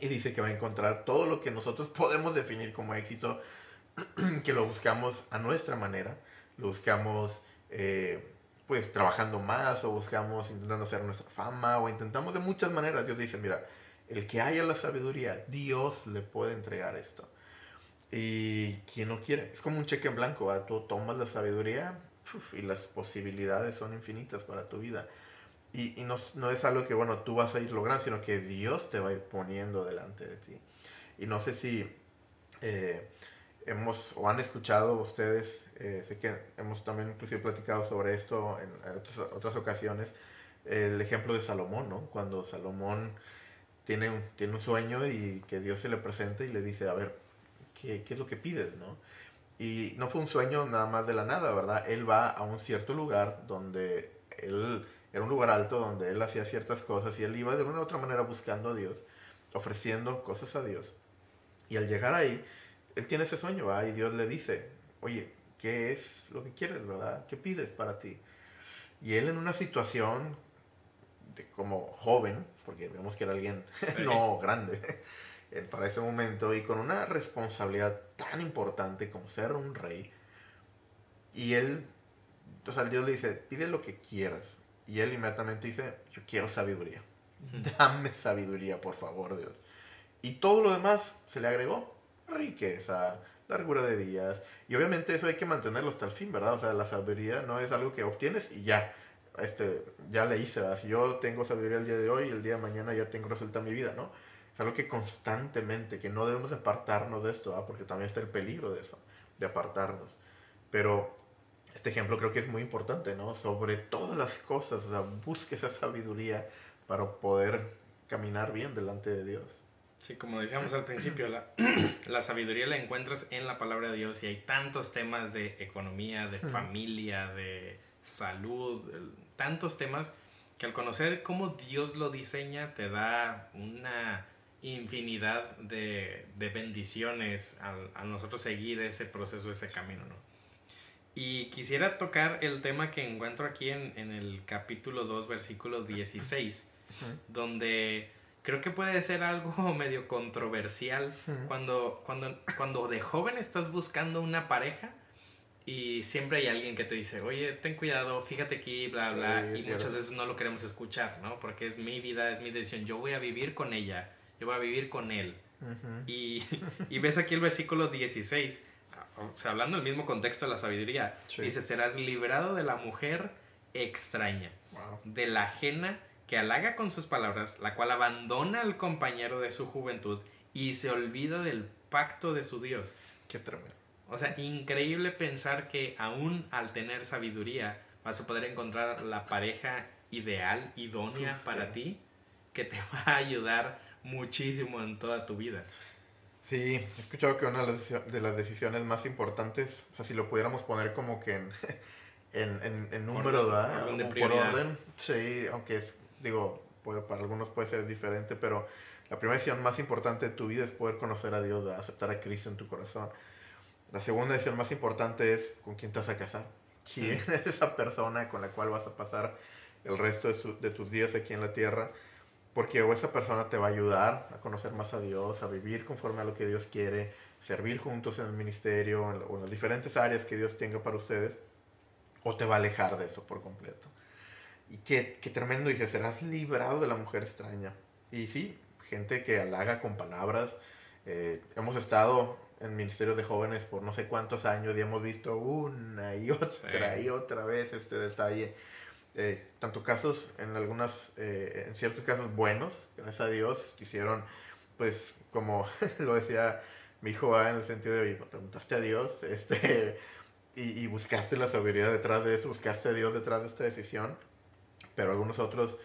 Y dice que va a encontrar todo lo que nosotros podemos definir como éxito, <clears throat> que lo buscamos a nuestra manera, lo buscamos eh, pues trabajando más o buscamos intentando hacer nuestra fama o intentamos de muchas maneras. Dios dice, mira, el que haya la sabiduría, Dios le puede entregar esto. Y quien no quiere, es como un cheque en blanco, tú tomas la sabiduría y las posibilidades son infinitas para tu vida. Y, y no, no, es algo que, bueno, tú vas a ir logrando, sino que Dios te va a ir poniendo delante de ti. Y no sé si... Eh, hemos o han escuchado ustedes, eh, sé que hemos también inclusive platicado sobre esto en, otras, ocasiones, el ejemplo de Salomón, ¿no? Cuando Salomón tiene un, tiene un sueño y que Dios se le presenta y le dice, a ver, ¿qué, ¿qué, es lo que pides, no? Y no fue un sueño nada más de la nada, ¿verdad? Él va a un cierto lugar donde él era un lugar alto donde él hacía ciertas cosas y él iba de una u otra manera buscando a Dios, ofreciendo cosas a Dios. Y al llegar ahí, él tiene ese sueño, ¿verdad? Y Dios le dice, oye, ¿qué es lo que quieres, verdad? ¿Qué pides para ti? Y él en una situación de como joven, porque vemos que era alguien <laughs> no grande <laughs> para ese momento, y con una responsabilidad tan importante como ser un rey, y él, o sea, Dios le dice, pide lo que quieras. Y él inmediatamente dice, yo quiero sabiduría. Dame sabiduría, por favor, Dios. Y todo lo demás se le agregó riqueza, largura de días. Y obviamente eso hay que mantenerlo hasta el fin, ¿verdad? O sea, la sabiduría no es algo que obtienes y ya. Este, ya le hice, ¿verdad? Si yo tengo sabiduría el día de hoy, el día de mañana ya tengo resuelta mi vida, ¿no? Es algo que constantemente, que no debemos apartarnos de esto, ¿verdad? Porque también está el peligro de eso, de apartarnos. Pero este ejemplo creo que es muy importante, ¿no? Sobre todas las cosas, o sea, busque esa sabiduría para poder caminar bien delante de Dios. Sí, como decíamos al principio, la, <clears throat> la, sabiduría la encuentras en la palabra de Dios y hay tantos temas de economía, de familia, de salud, tantos temas que al conocer cómo Dios lo diseña te da una infinidad de, de bendiciones al, a nosotros seguir ese proceso, ese camino, ¿no? Y quisiera tocar el tema que encuentro aquí en, en el capítulo 2, versículo 16, donde creo que puede ser algo <laughs> medio controversial cuando, cuando, cuando de joven estás buscando una pareja y siempre hay alguien que te dice, oye, ten cuidado, fíjate aquí, bla, bla, y muchas veces no lo queremos escuchar, ¿no? Porque es mi vida, es mi decisión, yo voy a vivir con ella, yo voy a vivir con él. y, <laughs> y, ves aquí el versículo 16, o sea, hablando del mismo contexto de la sabiduría, dice, serás liberado de la mujer extraña, de la ajena que halaga con sus palabras, la cual abandona al compañero de su juventud y se olvida del pacto de su Dios. Qué tremendo. O sea, increíble pensar que aún al tener sabiduría vas a poder encontrar la pareja ideal, idónea para ti, que te va a ayudar muchísimo en toda tu vida. Sí, he escuchado que una de las decisiones más importantes, o sea, si lo pudiéramos poner como que en, <laughs> en, en, número, ¿verdad? por orden. Sí, aunque es, digo, para algunos puede ser diferente, pero la primera decisión más importante de tu vida es poder conocer a Dios, aceptar a Cristo en tu corazón. La segunda decisión más importante es con quién te vas a casar. ¿Quién <laughs> es esa persona con la cual vas a pasar el resto de, de tus días aquí en la tierra? Porque o esa persona te va a ayudar a conocer más a Dios, a vivir conforme a lo que Dios quiere, servir juntos en el ministerio o en las diferentes áreas que Dios tenga para ustedes, o te va a alejar de eso por completo. Y qué, qué tremendo dice, serás librado de la mujer extraña. Y sí, gente que halaga con palabras. Eh, hemos estado en ministerios de jóvenes por no sé cuántos años y hemos visto una y <laughs> otra y otra vez este detalle. Eh, tanto casos, en algunas, eh, en ciertos casos buenos, gracias a Dios, hicieron, pues, como <laughs> lo decía mi hijo en el sentido de, preguntaste a Dios, este, <laughs> y, y, buscaste la sabiduría detrás de eso, buscaste a Dios detrás de esta decisión, pero algunos otros,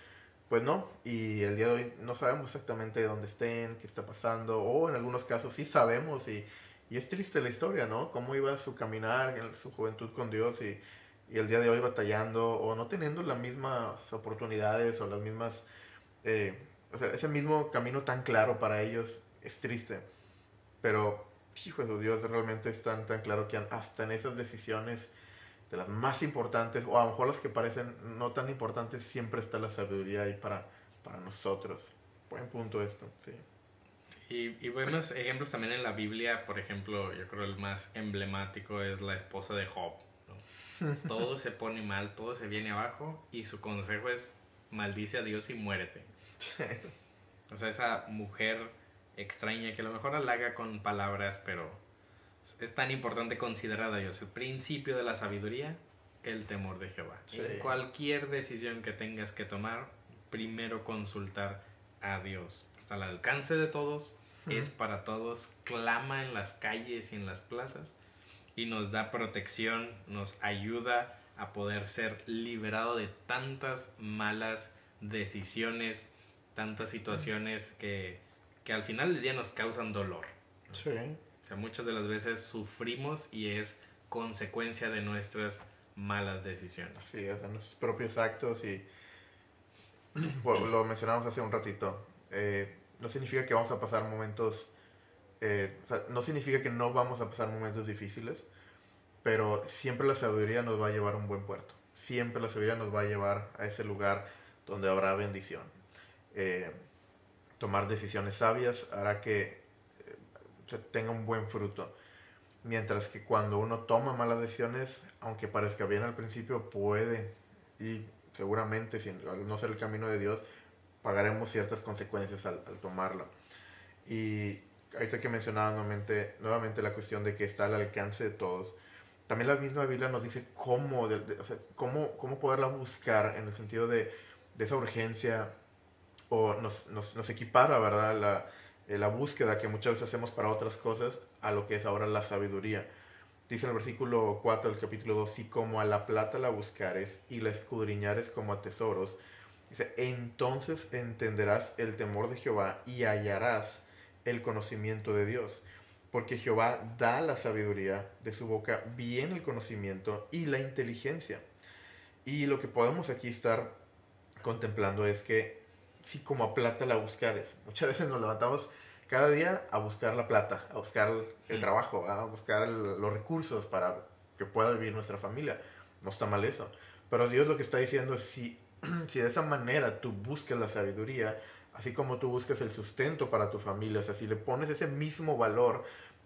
pues no, y el día de hoy no sabemos exactamente dónde estén, qué está pasando, o en algunos casos sí sabemos, y, y es triste la historia, ¿no? Cómo iba su caminar en su juventud con Dios y, y el día de hoy batallando, o no teniendo las mismas oportunidades o las mismas, eh, o sea, ese mismo camino tan claro para ellos es triste. Pero, hijo de Dios, realmente es tan, tan claro que hasta en esas decisiones de las más importantes, o a lo mejor las que parecen no tan importantes, siempre está la sabiduría ahí para, para nosotros. Buen punto esto, sí. Y, y vemos ejemplos también en la Biblia, por ejemplo, yo creo el más emblemático es la esposa de Job. <laughs> Todo se pone mal, todo se viene abajo y su consejo es maldice a Dios y muérete. O sea, esa mujer extraña que a lo mejor halaga con palabras, pero es tan importante considerar a Dios. El principio de la sabiduría, el temor de Jehová. En cualquier decisión que tengas que tomar, primero consultar a Dios. Está al alcance de todos, es para todos, clama en las calles y en las plazas y nos da protección, nos ayuda a poder ser liberado de tantas malas decisiones, tantas situaciones que, que al final del día nos causan dolor. Sí. O sea, muchas de las veces sufrimos y es consecuencia de nuestras malas decisiones. Sí, de nuestros propios actos y <clears throat> lo mencionamos hace un ratito. Eh, no significa que vamos a pasar momentos, eh, o sea, no significa que no vamos a pasar momentos difíciles, pero siempre la sabiduría nos va a llevar a un buen puerto. Siempre la sabiduría nos va a llevar a ese lugar donde habrá bendición. Eh, tomar decisiones sabias hará que tenga un buen fruto. Mientras que cuando uno toma malas decisiones, aunque parezca bien al principio, puede y seguramente, si, no ser el camino de Dios, pagaremos ciertas consecuencias al, al tomarlo. Y ahorita que mencionaba nuevamente, nuevamente la cuestión de que está al alcance de todos, también la misma Biblia nos dice cómo, o sea, cómo, cómo poderla buscar en el sentido de, de esa urgencia o nos, nos, nos equipara, ¿verdad? La, eh, la, búsqueda que muchas veces hacemos para otras cosas a lo que es ahora la sabiduría. Dice en el versículo 4 del capítulo 2, si como a la plata la buscares y la escudriñares como a tesoros, dice, entonces entenderás el temor de Jehová y hallarás el conocimiento de Dios porque Jehová da la sabiduría de su boca, bien el conocimiento y la inteligencia. Y lo que podemos aquí estar contemplando es que si como a plata la buscares, muchas veces nos levantamos cada día a buscar la plata, a buscar el trabajo, a buscar los recursos para que pueda vivir nuestra familia. No está mal eso. Pero Dios lo que está diciendo es si, <clears throat> si de esa manera tú buscas la sabiduría, así como tú buscas el sustento para tu familia, o sea, si le pones ese mismo valor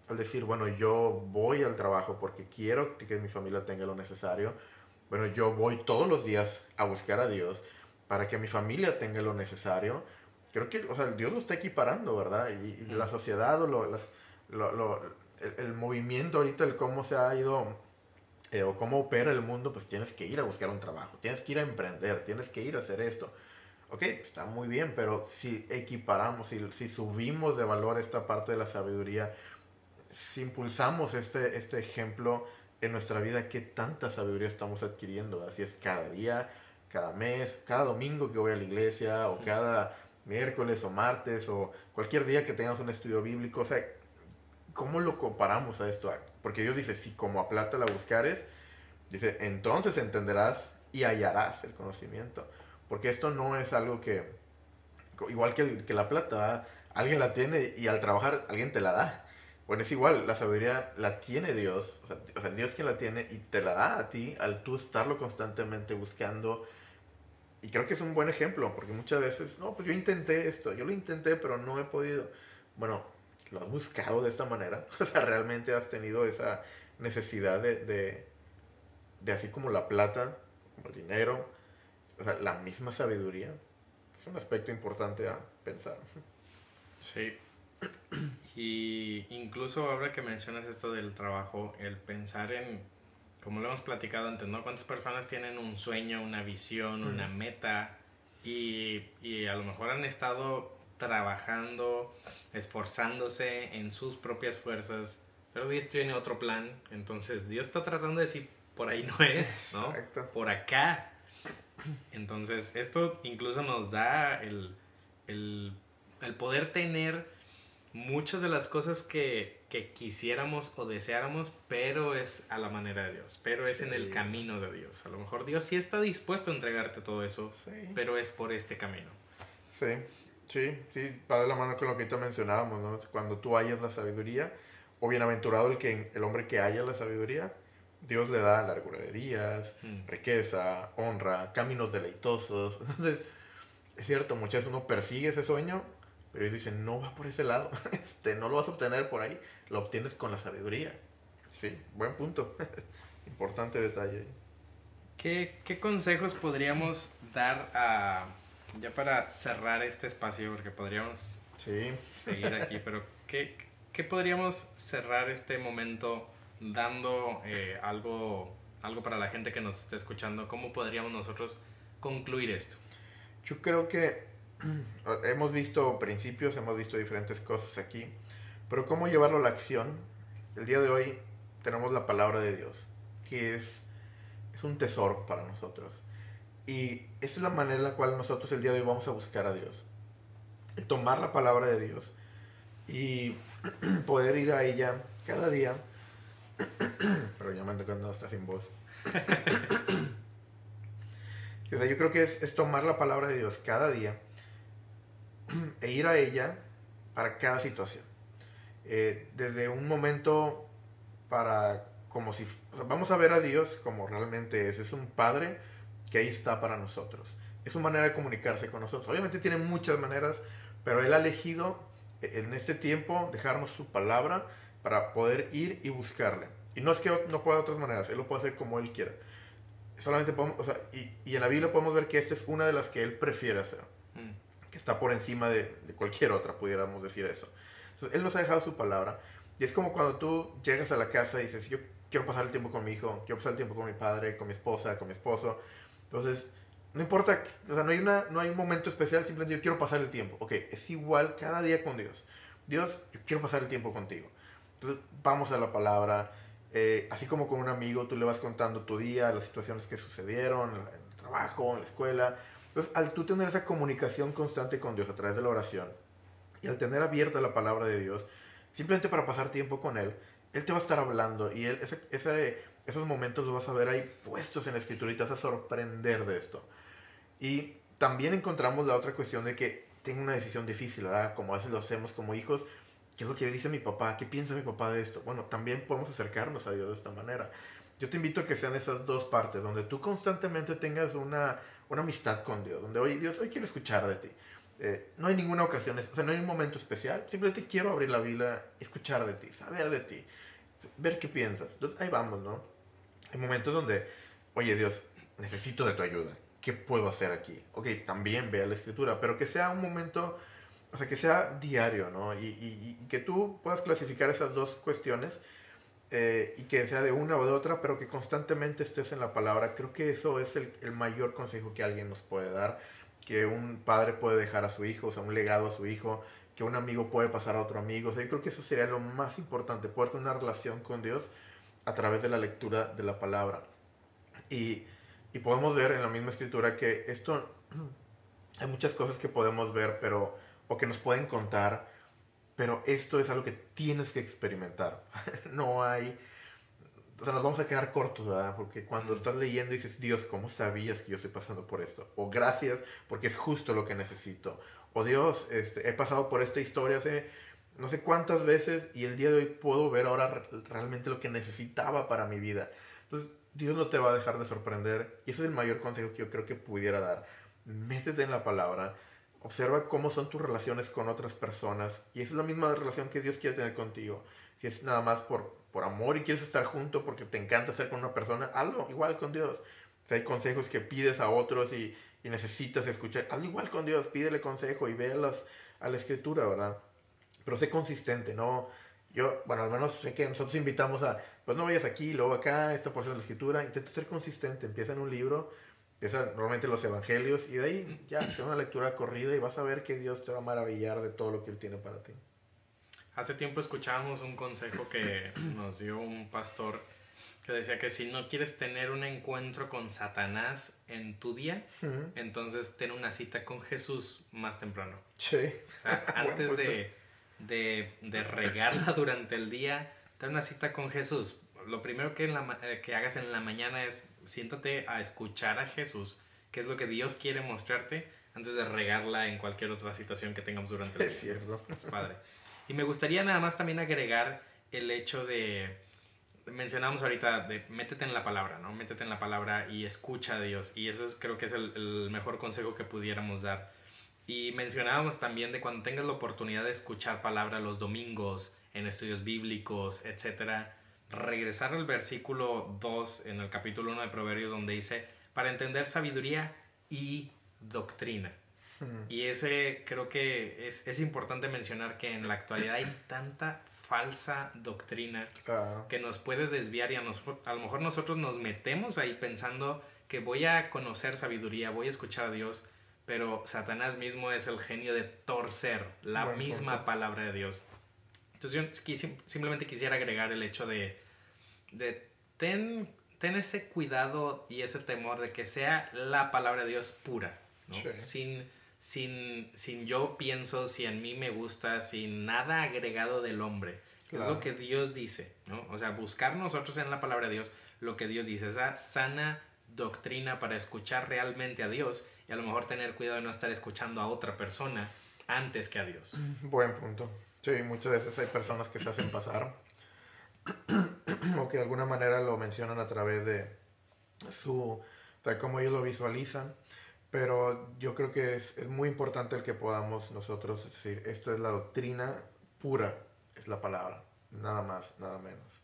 al decir, bueno, yo voy al trabajo porque quiero que mi familia tenga lo necesario, bueno, yo voy todos los días a buscar a Dios para que mi familia tenga lo necesario, creo que, o sea, Dios lo está equiparando, ¿verdad? Y, la sociedad o lo, las, lo, lo, el, movimiento ahorita, el cómo se ha ido eh, o cómo opera el mundo, pues tienes que ir a buscar un trabajo, tienes que ir a emprender, tienes que ir a hacer esto ok, está muy bien, pero si equiparamos, si, si subimos de valor esta parte de la sabiduría, si impulsamos este, este ejemplo en nuestra vida, ¿qué tanta sabiduría estamos adquiriendo? Así es cada día, cada mes, cada domingo que voy a la iglesia, o cada miércoles o martes, o cualquier día que tengamos un estudio bíblico. O sea, ¿cómo lo comparamos a esto? Porque Dios dice, si como a plata la buscares, Dice, entonces entenderás y hallarás el conocimiento. Porque esto no es algo que, igual que, que la plata, alguien la tiene y al trabajar alguien te la da. Bueno, es igual, la sabiduría la tiene Dios, o sea, o sea, Dios quien la tiene y te la da a ti al tú estarlo constantemente buscando. Y creo que es un buen ejemplo, porque muchas veces, no, pues yo intenté esto, yo lo intenté, pero no he podido. Bueno, lo has buscado de esta manera, <laughs> o sea, realmente has tenido esa necesidad de, de, de así como la plata, como el dinero, o sea, la misma sabiduría. Es un aspecto importante a pensar. Sí. Y incluso ahora que mencionas esto del trabajo, el pensar en, como lo hemos platicado antes, ¿no? ¿Cuántas personas tienen un sueño, una visión, una meta? Y, y, a lo mejor han estado trabajando, esforzándose en sus propias fuerzas, pero Dios tiene otro plan. Entonces Dios está tratando de decir, por ahí no es, ¿no? Exacto. Por acá. Entonces esto incluso nos da el, el, el poder tener muchas de las cosas que, que, quisiéramos o deseáramos, pero es a la manera de Dios, pero es sí. en el camino de Dios. A lo mejor Dios sí está dispuesto a entregarte todo eso, sí. pero es por este camino. Sí, sí, sí, va de la mano con lo que ahorita mencionábamos, ¿no? Cuando tú hayas la sabiduría, o bienaventurado el, que, el hombre que haya la sabiduría, Dios le da largura de días, mm. riqueza, honra, caminos deleitosos. <laughs> Entonces, es cierto, muchas uno persigue ese sueño, pero ellos dicen, no va por ese lado, <laughs> este, no lo vas a obtener por ahí, lo obtienes con la sabiduría. Sí, buen punto. <laughs> Importante detalle. ¿Qué, ¿Qué, consejos podríamos dar a, ya para cerrar este espacio, porque podríamos sí. seguir aquí, <laughs> pero ¿qué, ¿qué podríamos cerrar este momento dando eh, algo, algo para la gente que nos está escuchando? ¿Cómo podríamos nosotros concluir esto? Yo creo que hemos visto principios, hemos visto diferentes cosas aquí, pero cómo llevarlo a la acción. El día de hoy tenemos la palabra de Dios, que es, es un tesoro para nosotros. Y esa es la manera en la cual nosotros el día de hoy vamos a buscar a Dios. El tomar la palabra de Dios y <clears throat> poder ir a ella cada día. <clears throat> Pero ya me ando cuando está sin voz. <clears throat> o sea, yo creo que es, es tomar la palabra de Dios cada día <clears throat> e ir a ella para cada situación. Eh, desde un momento para como si vamos a ver a Dios como realmente es, es un padre que ahí está para nosotros. Es una manera de comunicarse con nosotros. Obviamente tiene muchas maneras, pero él ha elegido eh, en este tiempo dejarnos su palabra para poder ir y buscarle. Y no es que no pueda de otras maneras, él lo puede hacer como él quiera. Solamente o sea, y, y en la Biblia podemos ver que esta es una de las que él prefiere hacer que está por encima de, cualquier otra, pudiéramos decir eso. Entonces, Él nos ha dejado su palabra. Y es como cuando tú llegas a la casa y dices, yo quiero pasar el tiempo con mi hijo, quiero pasar el tiempo con mi padre, con mi esposa, con mi esposo. Entonces, no importa, o sea, no hay, una, no hay un momento especial, simplemente yo quiero pasar el tiempo. Ok, es igual cada día con Dios. Dios, yo quiero pasar el tiempo contigo. Entonces, vamos a la palabra. Eh, así como con un amigo, tú le vas contando tu día, las situaciones que sucedieron, en el trabajo, en la escuela entonces, al tú tener esa comunicación constante con Dios a través de la oración y al tener abierta la palabra de Dios, simplemente para pasar tiempo con Él, Él te va a estar hablando y él, ese, ese, esos momentos los vas a ver ahí puestos en la escritura y te vas a sorprender de esto. Y también encontramos la otra cuestión de que tengo una decisión difícil, ¿verdad? Como a veces lo hacemos como hijos. ¿Qué es lo que dice mi papá? ¿Qué piensa mi papá de esto? Bueno, también podemos acercarnos a Dios de esta manera. Yo te invito a que sean esas dos partes, donde tú constantemente tengas una una amistad con Dios, donde, oye Dios, hoy quiero escuchar de ti. Eh, no hay ninguna ocasión, o sea, no hay un momento especial, simplemente quiero abrir la Biblia, escuchar de ti, saber de ti, ver qué piensas. Entonces ahí vamos, ¿no? Hay momentos donde, oye Dios, necesito de tu ayuda, ¿qué puedo hacer aquí? Ok, también vea la escritura, pero que sea un momento, o sea, que sea diario, ¿no? Y, y, y que tú puedas clasificar esas dos cuestiones eh, y que sea de una o de otra, pero que constantemente estés en la palabra. Creo que eso es el, el, mayor consejo que alguien nos puede dar, que un padre puede dejar a su hijo, o sea, un legado a su hijo, que un amigo puede pasar a otro amigo. O sea, yo creo que eso sería lo más importante, poder tener una relación con Dios a través de la lectura de la palabra. Y, y podemos ver en la misma escritura que esto, <clears throat> hay muchas cosas que podemos ver, pero, o que nos pueden contar, pero esto es algo que tienes que experimentar. <laughs> no hay, o sea, nos vamos a quedar cortos, ¿verdad? Porque cuando estás leyendo dices, Dios, ¿cómo sabías que yo estoy pasando por esto? O gracias, porque es justo lo que necesito. O Dios, este, he pasado por esta historia hace no sé cuántas veces y el día de hoy puedo ver ahora realmente lo que necesitaba para mi vida. Entonces, Dios no te va a dejar de sorprender. Y ese es el mayor consejo que yo creo que pudiera dar. Métete en la palabra. Observa cómo son tus relaciones con otras personas. Y esa es la misma relación que Dios quiere tener contigo. Si es nada más por, por amor y quieres estar junto porque te encanta estar con una persona, hazlo igual con Dios. Si hay consejos que pides a otros y, y necesitas escuchar, hazlo igual con Dios, pídele consejo y véalas a la escritura, ¿verdad? Pero sé consistente, ¿no? Yo, bueno, al menos sé que nosotros invitamos a, pues no vayas aquí, luego acá, esta porción de la escritura, intenta ser consistente, empieza en un libro, empieza normalmente los evangelios y de ahí ya, ten una lectura corrida y vas a ver que Dios te va a maravillar de todo lo que Él tiene para ti. Hace tiempo escuchábamos un consejo que nos dio un pastor que decía que si no quieres tener un encuentro con Satanás en tu día, entonces ten una cita con Jesús más temprano. Sí. O sea, <laughs> antes de, de, de, regarla durante el día, ten una cita con Jesús. Lo primero que, en la, eh, que hagas en la mañana es siéntate a escuchar a Jesús, qué es lo que Dios quiere mostrarte antes de regarla en cualquier otra situación que tengamos durante el día. Es cierto. Es padre. Y me gustaría nada más también agregar el hecho de, mencionamos ahorita, de métete en la palabra, ¿no? Métete en la palabra y escucha a Dios. Y eso creo que es el, mejor consejo que pudiéramos dar. Y mencionábamos también de cuando tengas la oportunidad de escuchar palabra los domingos, en estudios bíblicos, etcétera, regresar al versículo 2 en el capítulo 1 de Proverbios donde dice, para entender sabiduría y doctrina. Y ese creo que es, es, importante mencionar que en la actualidad hay tanta falsa doctrina que nos puede desviar y a, a lo mejor nosotros nos metemos ahí pensando que voy a conocer sabiduría, voy a escuchar a Dios, pero Satanás mismo es el genio de torcer la misma palabra de Dios. Entonces yo simplemente quisiera agregar el hecho de, de ten, ten, ese cuidado y ese temor de que sea la palabra de Dios pura, ¿no? sin sin, sin yo pienso, si en mí me gusta, sin nada agregado del hombre. Es lo que Dios dice, ¿no? O sea, buscar nosotros en la palabra de Dios lo que Dios dice, esa sana doctrina para escuchar realmente a Dios y a lo mejor tener cuidado de no estar escuchando a otra persona antes que a Dios. Buen punto. Sí, muchas veces hay personas que se hacen pasar <clears throat> o que de alguna manera lo mencionan a través de su, o sea, cómo ellos lo visualizan pero yo creo que es, es, muy importante el que podamos nosotros decir, esto es la doctrina pura, es la palabra, nada más, nada menos.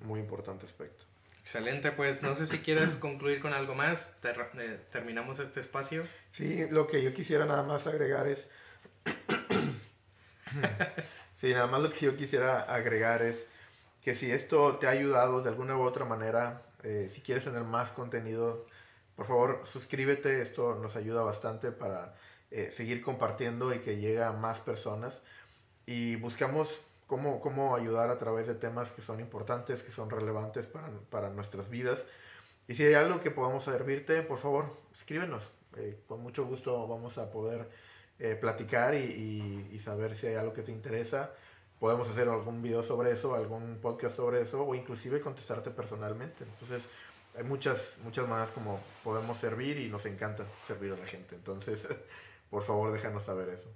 Muy importante aspecto. Excelente, pues no sé si quieres <clears throat> concluir con algo más, eh, terminamos este espacio. Sí, lo que yo quisiera nada más agregar es, <clears throat> sí, nada más lo que yo quisiera agregar es que si esto te ha ayudado de alguna u otra manera, eh, si quieres tener más contenido, por favor, suscríbete, esto nos ayuda bastante para eh, seguir compartiendo y que llegue a más personas. Y buscamos cómo, cómo ayudar a través de temas que son importantes, que son relevantes para, para nuestras vidas. Y si hay algo que podamos servirte, por favor, escríbenos. Eh, con mucho gusto vamos a poder eh, platicar y, y, saber si hay algo que te interesa. Podemos hacer algún video sobre eso, algún podcast sobre eso o inclusive contestarte personalmente. Entonces, hay muchas, muchas maneras como podemos servir y nos encanta servir a la gente. Entonces, <laughs> por favor, déjanos saber eso.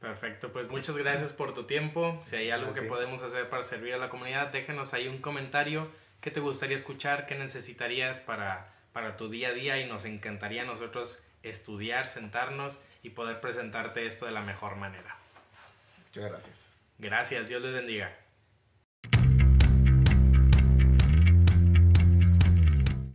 Perfecto, pues muchas gracias por tu tiempo. Si hay algo que podemos hacer para servir a la comunidad, déjanos ahí un comentario. ¿Qué te gustaría escuchar? ¿Qué necesitarías para, para tu día a día? Y nos encantaría a nosotros estudiar, sentarnos y poder presentarte esto de la mejor manera. Muchas gracias. Gracias, Dios les bendiga.